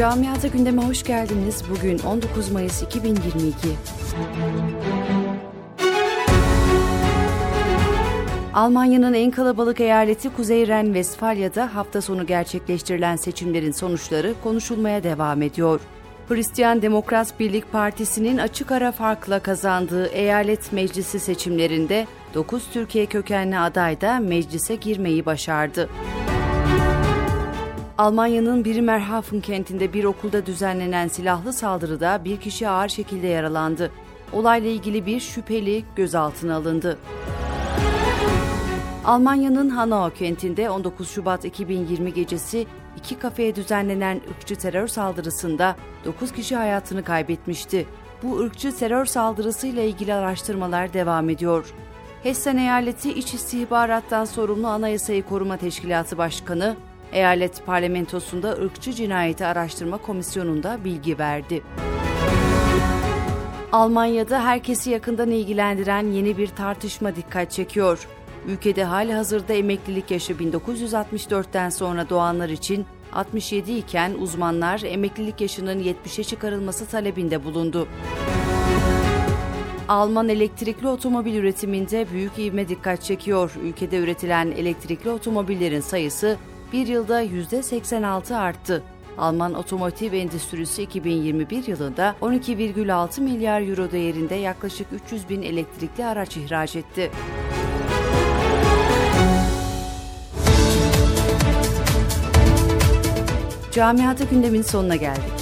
Camiata gündeme hoş geldiniz. Bugün 19 Mayıs 2022. Almanya'nın en kalabalık eyaleti Kuzey Ren-Vestfalya'da hafta sonu gerçekleştirilen seçimlerin sonuçları konuşulmaya devam ediyor. Hristiyan Demokrat Birlik Partisi'nin açık ara farkla kazandığı eyalet meclisi seçimlerinde 9 Türkiye kökenli aday da meclise girmeyi başardı. Almanya'nın Bremerhaven kentinde bir okulda düzenlenen silahlı saldırıda bir kişi ağır şekilde yaralandı. Olayla ilgili bir şüpheli gözaltına alındı. Almanya'nın Hanau kentinde 19 Şubat 2020 gecesi iki kafeye düzenlenen ırkçı terör saldırısında 9 kişi hayatını kaybetmişti. Bu ırkçı terör saldırısıyla ilgili araştırmalar devam ediyor. Hessen Eyaleti İç İstihbarattan sorumlu Anayasayı Koruma Teşkilatı Başkanı, eyalet parlamentosunda ırkçı cinayeti araştırma komisyonunda bilgi verdi. Almanya'da herkesi yakından ilgilendiren yeni bir tartışma dikkat çekiyor. Ülkede hali hazırda emeklilik yaşı 1964'ten sonra doğanlar için 67 iken uzmanlar emeklilik yaşının 70'e çıkarılması talebinde bulundu. Alman elektrikli otomobil üretiminde büyük ivme dikkat çekiyor. Ülkede üretilen elektrikli otomobillerin sayısı bir yılda %86 arttı. Alman otomotiv endüstrisi 2021 yılında 12,6 milyar euro değerinde yaklaşık 300 bin elektrikli araç ihraç etti. Camiata gündemin sonuna geldik.